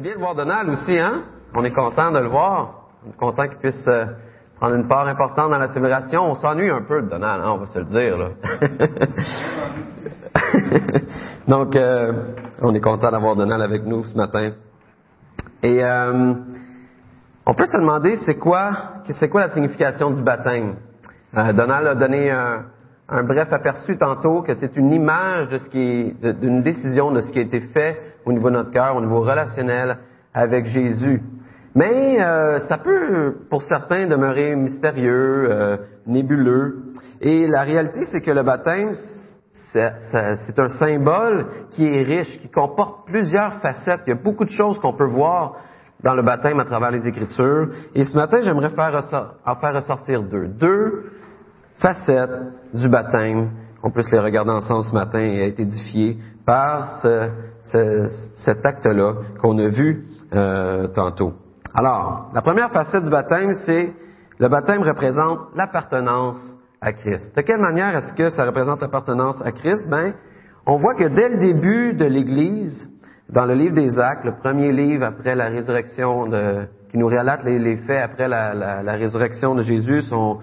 du bien de voir Donald aussi, hein? On est content de le voir. On est content qu'il puisse euh, prendre une part importante dans la célébration. On s'ennuie un peu de Donald, hein, on va se le dire, là. Donc, euh, on est content d'avoir Donald avec nous ce matin. Et euh, on peut se demander, c'est quoi, c'est quoi la signification du baptême? Donald a donné un, un bref aperçu tantôt que c'est une image de ce qui d'une décision de ce qui a été fait au niveau de notre cœur, au niveau relationnel avec Jésus. Mais euh, ça peut, pour certains, demeurer mystérieux, euh, nébuleux. Et la réalité, c'est que le baptême, c'est un symbole qui est riche, qui comporte plusieurs facettes. Il y a beaucoup de choses qu'on peut voir dans le baptême à travers les Écritures. Et ce matin, j'aimerais en faire ressortir deux. Deux facettes du baptême qu'on puisse les regarder ensemble ce matin et être édifiés par ce, ce, cet acte-là qu'on a vu euh, tantôt. Alors, la première facette du baptême, c'est le baptême représente l'appartenance à Christ. De quelle manière est-ce que ça représente l'appartenance à Christ? Ben, on voit que dès le début de l'Église, dans le livre des Actes, le premier livre après la résurrection, qui nous relate les, faits après la, la, résurrection de Jésus, son,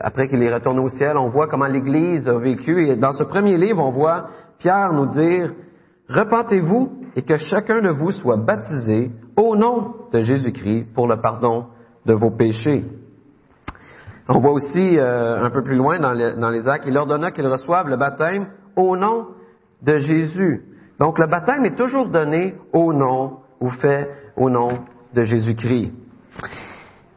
après qu'il est retourné au ciel, on voit comment l'Église a vécu. Et dans ce premier livre, on voit Pierre nous dire, Repentez-vous et que chacun de vous soit baptisé au nom de Jésus-Christ pour le pardon de vos péchés. On voit aussi euh, un peu plus loin dans, dans les actes, il ordonna qu'ils reçoivent le baptême au nom de Jésus. Donc le baptême est toujours donné au nom ou fait au nom de Jésus-Christ.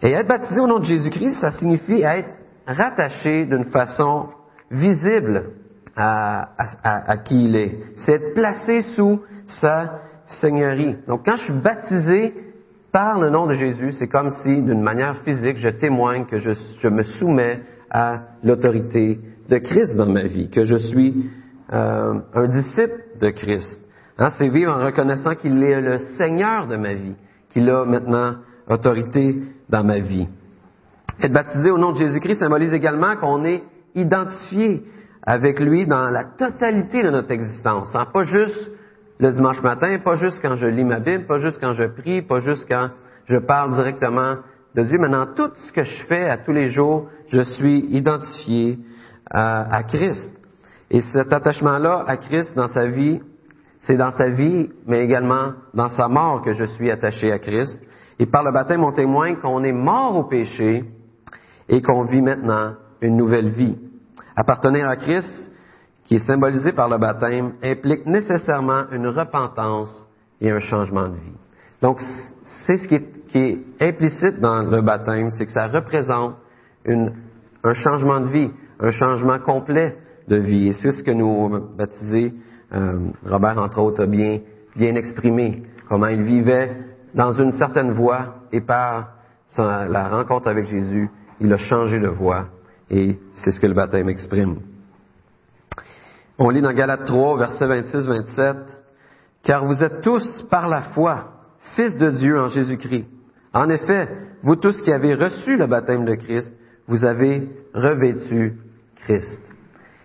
Et être baptisé au nom de Jésus-Christ, ça signifie être rattaché d'une façon visible à, à, qui il est. C'est être placé sous sa seigneurie. Donc quand je suis baptisé par le nom de Jésus, c'est comme si d'une manière physique, je témoigne que je, je me soumets à l'autorité de Christ dans ma vie, que je suis euh, un disciple de Christ. Hein, c'est vivre en reconnaissant qu'il est le Seigneur de ma vie, qu'il a maintenant autorité dans ma vie. Être baptisé au nom de Jésus-Christ symbolise également qu'on est identifié avec lui dans la totalité de notre existence. Hein? Pas juste le dimanche matin, pas juste quand je lis ma Bible, pas juste quand je prie, pas juste quand je parle directement de Dieu, mais dans tout ce que je fais à tous les jours, je suis identifié à, à Christ. Et cet attachement-là à Christ dans sa vie, c'est dans sa vie, mais également dans sa mort que je suis attaché à Christ. Et par le baptême, on témoigne qu'on est mort au péché et qu'on vit maintenant une nouvelle vie. Appartenir à Christ, qui est symbolisé par le baptême, implique nécessairement une repentance et un changement de vie. Donc, c'est ce qui est, implicite dans le baptême, c'est que ça représente un changement de vie, un changement complet de vie. Et c'est ce que nous baptisés, euh, Robert entre autres a bien, exprimé, comment il vivait dans une certaine voie et par la rencontre avec Jésus, il a changé de voie et c'est ce que le baptême exprime. On lit dans Galates 3, versets 26-27, Car vous êtes tous par la foi fils de Dieu en Jésus-Christ. En effet, vous tous qui avez reçu le baptême de Christ, vous avez revêtu Christ.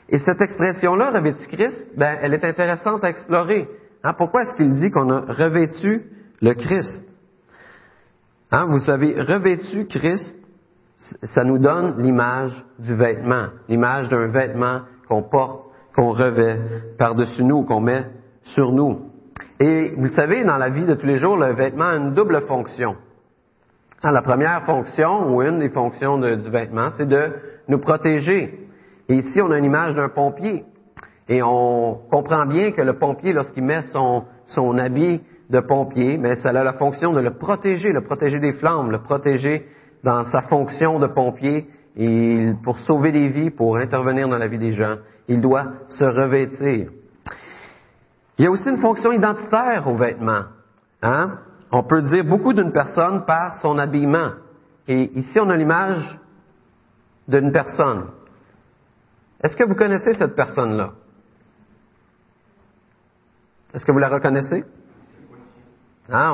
Et cette expression-là, revêtu Christ, ben, elle est intéressante à explorer. Hein, pourquoi est-ce qu'il dit qu'on a revêtu le Christ? Hein, vous avez revêtu Christ, ça nous donne l'image du vêtement, l'image d'un vêtement qu'on porte, qu'on revêt par-dessus nous, qu'on met sur nous. Et vous savez, dans la vie de tous les jours, le vêtement a une double fonction. Hein, la première fonction, ou une des fonctions du vêtement, c'est de nous protéger. Et ici, on a une image d'un pompier. Et on comprend bien que le pompier, lorsqu'il met son, son habit de pompier, mais ça a la fonction de le protéger, le protéger des flammes, le protéger dans sa fonction de pompier, et pour sauver des vies, pour intervenir dans la vie des gens, il doit se revêtir. Il y a aussi une fonction identitaire aux vêtements. Hein? On peut dire beaucoup d'une personne par son habillement. Et ici, on a l'image d'une personne. Est-ce que vous connaissez cette personne-là? Est-ce que vous la reconnaissez? Hein?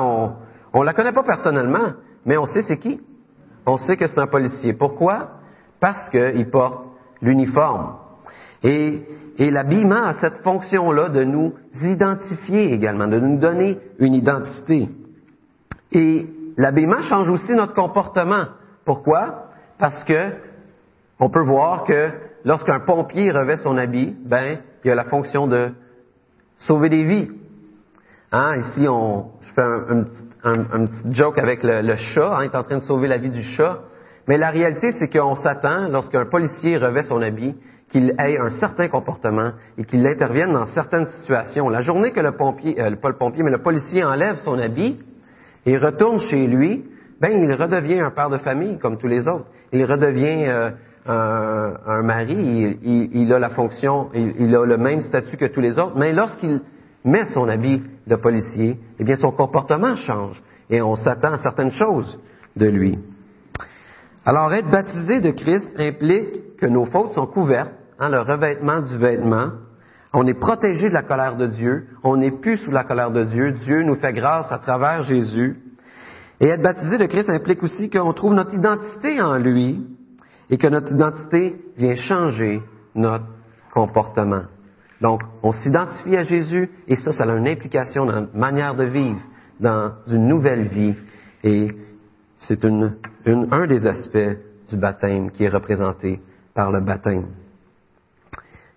On ne la connaît pas personnellement, mais on sait c'est qui on sait que c'est un policier. Pourquoi? Parce qu'il porte l'uniforme. Et, l'habillement a cette fonction-là de nous identifier également, de nous donner une identité. Et l'habillement change aussi notre comportement. Pourquoi? Parce que on peut voir que lorsqu'un pompier revêt son habit, ben, il a la fonction de sauver des vies. Hein? Ici, on, je fais un, un, petit joke avec le, chat, hein, il est en train de sauver la vie du chat. Mais la réalité, c'est qu'on s'attend, lorsqu'un policier revêt son habit, qu'il ait un certain comportement et qu'il intervienne dans certaines situations. La journée que le pompier, euh, pas le pompier, mais le policier enlève son habit et retourne chez lui, ben il redevient un père de famille comme tous les autres. Il redevient euh, un, mari, il, a la fonction, il, a le même statut que tous les autres. Mais lorsqu'il met son habit de policier, eh bien son comportement change et on s'attend à certaines choses de lui. Alors être baptisé de Christ implique que nos fautes sont couvertes Hein, le revêtement du vêtement. On est protégé de la colère de Dieu. On n'est plus sous la colère de Dieu. Dieu nous fait grâce à travers Jésus. Et être baptisé de Christ implique aussi qu'on trouve notre identité en lui et que notre identité vient changer notre comportement. Donc, on s'identifie à Jésus et ça, ça a une implication dans notre manière de vivre, dans une nouvelle vie. Et c'est un des aspects du baptême qui est représenté par le baptême.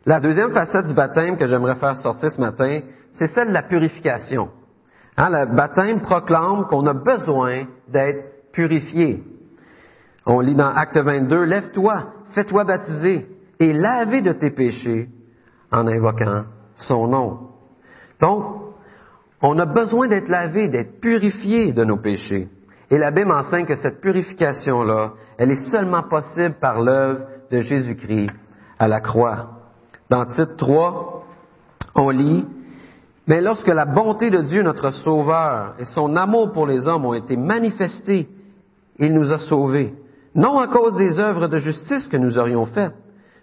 La deuxième facette du baptême que j'aimerais faire sortir ce matin, c'est celle de la purification. Hein, le baptême proclame qu'on a besoin d'être purifié. On lit dans Acte 22, Lève-toi, fais-toi baptiser et laver de tes péchés en invoquant son nom. Donc, on a besoin d'être lavé, d'être purifié de nos péchés. Et la Bible enseigne que cette purification-là, elle est seulement possible par l'œuvre de Jésus-Christ à la croix. Dans titre 3, on lit, Mais lorsque la bonté de Dieu, notre Sauveur, et son amour pour les hommes ont été manifestés, il nous a sauvés, non à cause des œuvres de justice que nous aurions faites,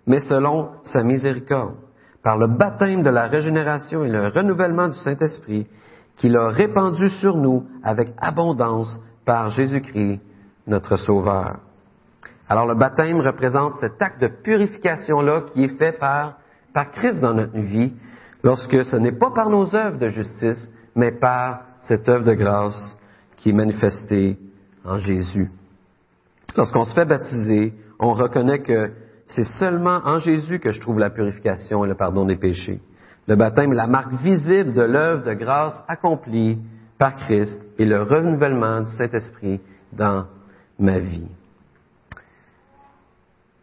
mais selon sa miséricorde, par le baptême de la régénération et le renouvellement du Saint-Esprit, qu'il a répandu sur nous avec abondance par Jésus-Christ, notre Sauveur. Alors le baptême représente cet acte de purification-là qui est fait par par Christ dans notre vie, lorsque ce n'est pas par nos œuvres de justice, mais par cette œuvre de grâce qui est manifestée en Jésus. Lorsqu'on se fait baptiser, on reconnaît que c'est seulement en Jésus que je trouve la purification et le pardon des péchés. Le baptême est la marque visible de l'œuvre de grâce accomplie par Christ et le renouvellement du Saint-Esprit dans ma vie.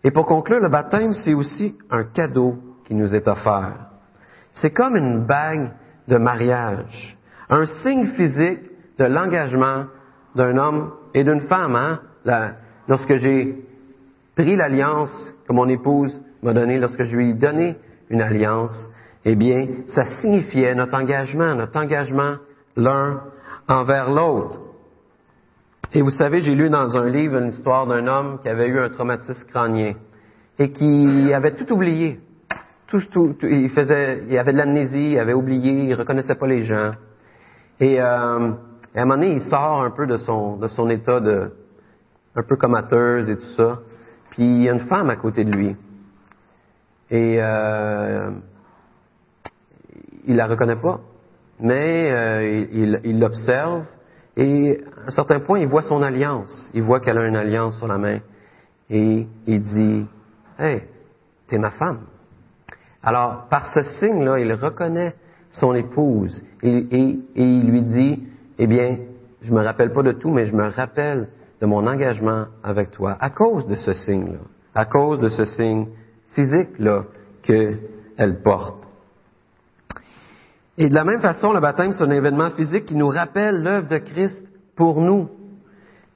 Et pour conclure, le baptême, c'est aussi un cadeau qui nous est offert. C'est comme une bague de mariage, un signe physique de l'engagement d'un homme et d'une femme. Hein? lorsque j'ai pris l'alliance que mon épouse m'a donnée, lorsque je lui ai donné une alliance, eh bien, ça signifiait notre engagement, notre engagement l'un envers l'autre. Et vous savez, j'ai lu dans un livre une histoire d'un homme qui avait eu un traumatisme crânien et qui avait tout oublié. Il faisait, il avait de l'amnésie, il avait oublié, il reconnaissait pas les gens. Et, euh, à un moment donné, il sort un peu de son, de son état de, un peu comateuse et tout ça. Puis il y a une femme à côté de lui. Et euh, il la reconnaît pas, mais euh, il l'observe et à un certain point, il voit son alliance. Il voit qu'elle a une alliance sur la main et il dit, hey, t'es ma femme. Alors, par ce signe-là, il reconnaît son épouse et, il lui dit, eh bien, je me rappelle pas de tout, mais je me rappelle de mon engagement avec toi à cause de ce signe-là, à cause de ce signe physique-là qu'elle porte. Et de la même façon, le baptême, c'est un événement physique qui nous rappelle l'œuvre de Christ pour nous.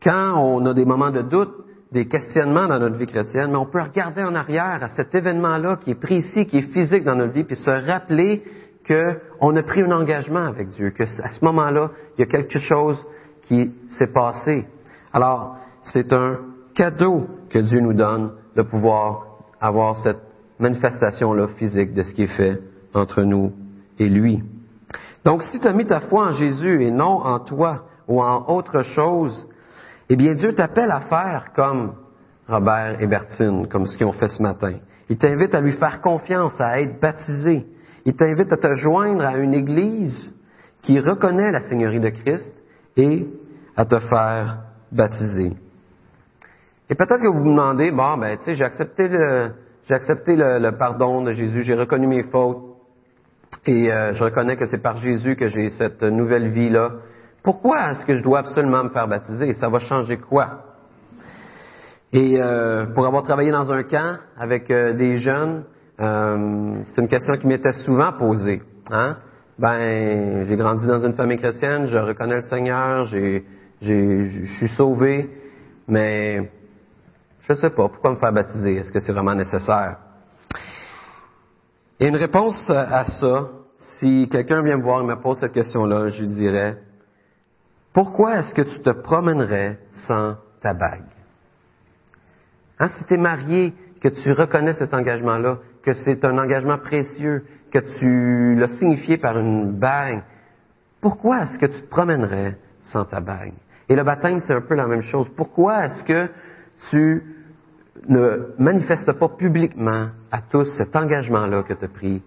Quand on a des moments de doute, des questionnements dans notre vie chrétienne, mais on peut regarder en arrière à cet événement-là qui est précis, qui est physique dans notre vie, puis se rappeler qu'on a pris un engagement avec Dieu, que à ce moment-là, il y a quelque chose qui s'est passé. Alors, c'est un cadeau que Dieu nous donne de pouvoir avoir cette manifestation-là physique de ce qui est fait entre nous et lui. Donc, si tu as mis ta foi en Jésus et non en toi ou en autre chose, eh bien, Dieu t'appelle à faire comme Robert et Bertine, comme ce qu'ils ont fait ce matin. Il t'invite à lui faire confiance, à être baptisé. Il t'invite à te joindre à une église qui reconnaît la Seigneurie de Christ et à te faire baptiser. Et peut-être que vous vous demandez, bon, ben, tu sais, j'ai accepté le, j'ai accepté le, pardon de Jésus, j'ai reconnu mes fautes, et euh, je reconnais que c'est par Jésus que j'ai cette nouvelle vie-là. Pourquoi est-ce que je dois absolument me faire baptiser? Ça va changer quoi? Et euh, pour avoir travaillé dans un camp avec euh, des jeunes, c'est une question qui m'était souvent posée. Hein? Ben, j'ai grandi dans une famille chrétienne, je reconnais le Seigneur, j'ai, je suis sauvé, mais je ne sais pas, pourquoi me faire baptiser? Est-ce que c'est vraiment nécessaire? Et une réponse à ça, si quelqu'un vient me voir et me pose cette question-là, je lui dirais, pourquoi est-ce que tu te promènerais sans ta bague? Hein, si tu es marié, que tu reconnais cet engagement-là, que c'est un engagement précieux, que tu l'as signifié par une bague, pourquoi est-ce que tu te promènerais sans ta bague? Et le baptême, c'est un peu la même chose. Pourquoi est-ce que tu ne manifestes pas publiquement à tous cet engagement-là que tu as pris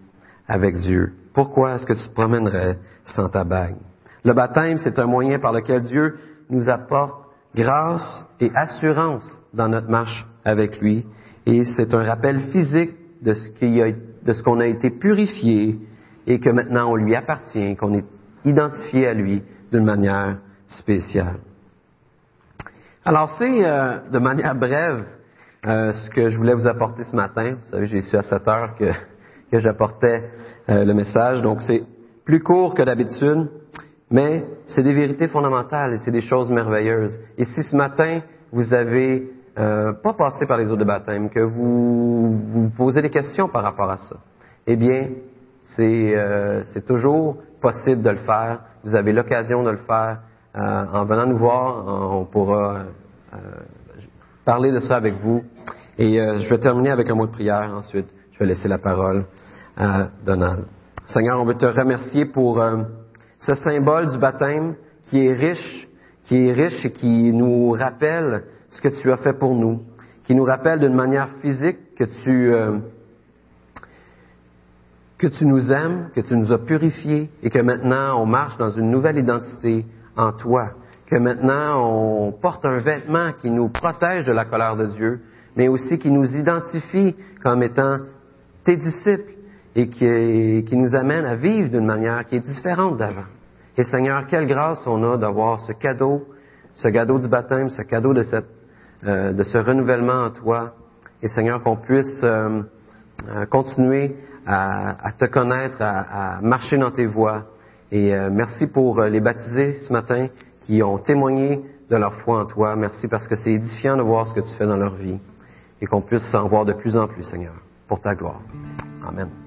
avec Dieu? Pourquoi est-ce que tu te promènerais sans ta bague? Le baptême, c'est un moyen par lequel Dieu nous apporte grâce et assurance dans notre marche avec lui. Et c'est un rappel physique de ce qu'on a, a été purifié et que maintenant on lui appartient, qu'on est identifié à lui d'une manière spéciale. Alors c'est euh, de manière brève euh, ce que je voulais vous apporter ce matin. Vous savez, j'ai su à 7 heures que, que j'apportais euh, le message, donc c'est plus court que d'habitude, mais c'est des vérités fondamentales et c'est des choses merveilleuses. Et si ce matin vous avez pas passé par les eaux de baptême, que vous vous posez des questions par rapport à ça, eh bien, c'est toujours possible de le faire. Vous avez l'occasion de le faire euh, en venant nous voir, on pourra euh, parler de ça avec vous. Et euh, je vais terminer avec un mot de prière. Ensuite, je vais laisser la parole à Donald. Seigneur, on veut te remercier pour ce symbole du baptême qui est riche, qui est riche et qui nous rappelle ce que tu as fait pour nous, qui nous rappelle d'une manière physique que tu que tu nous aimes, que tu nous as purifiés et que maintenant on marche dans une nouvelle identité en toi, que maintenant on porte un vêtement qui nous protège de la colère de Dieu, mais aussi qui nous identifie comme étant tes disciples et qui, nous amène à vivre d'une manière qui est différente d'avant. Et Seigneur, quelle grâce on a d'avoir ce cadeau, ce cadeau du baptême, ce cadeau de, euh, ce renouvellement en toi. Et Seigneur, qu'on puisse euh, euh, continuer à, te connaître, à marcher dans tes voies et euh, merci pour euh, les baptisés ce matin qui ont témoigné de leur foi en toi. Merci parce que c'est édifiant de voir ce que tu fais dans leur vie et qu'on puisse en voir de plus en plus, Seigneur, pour ta gloire. Amen.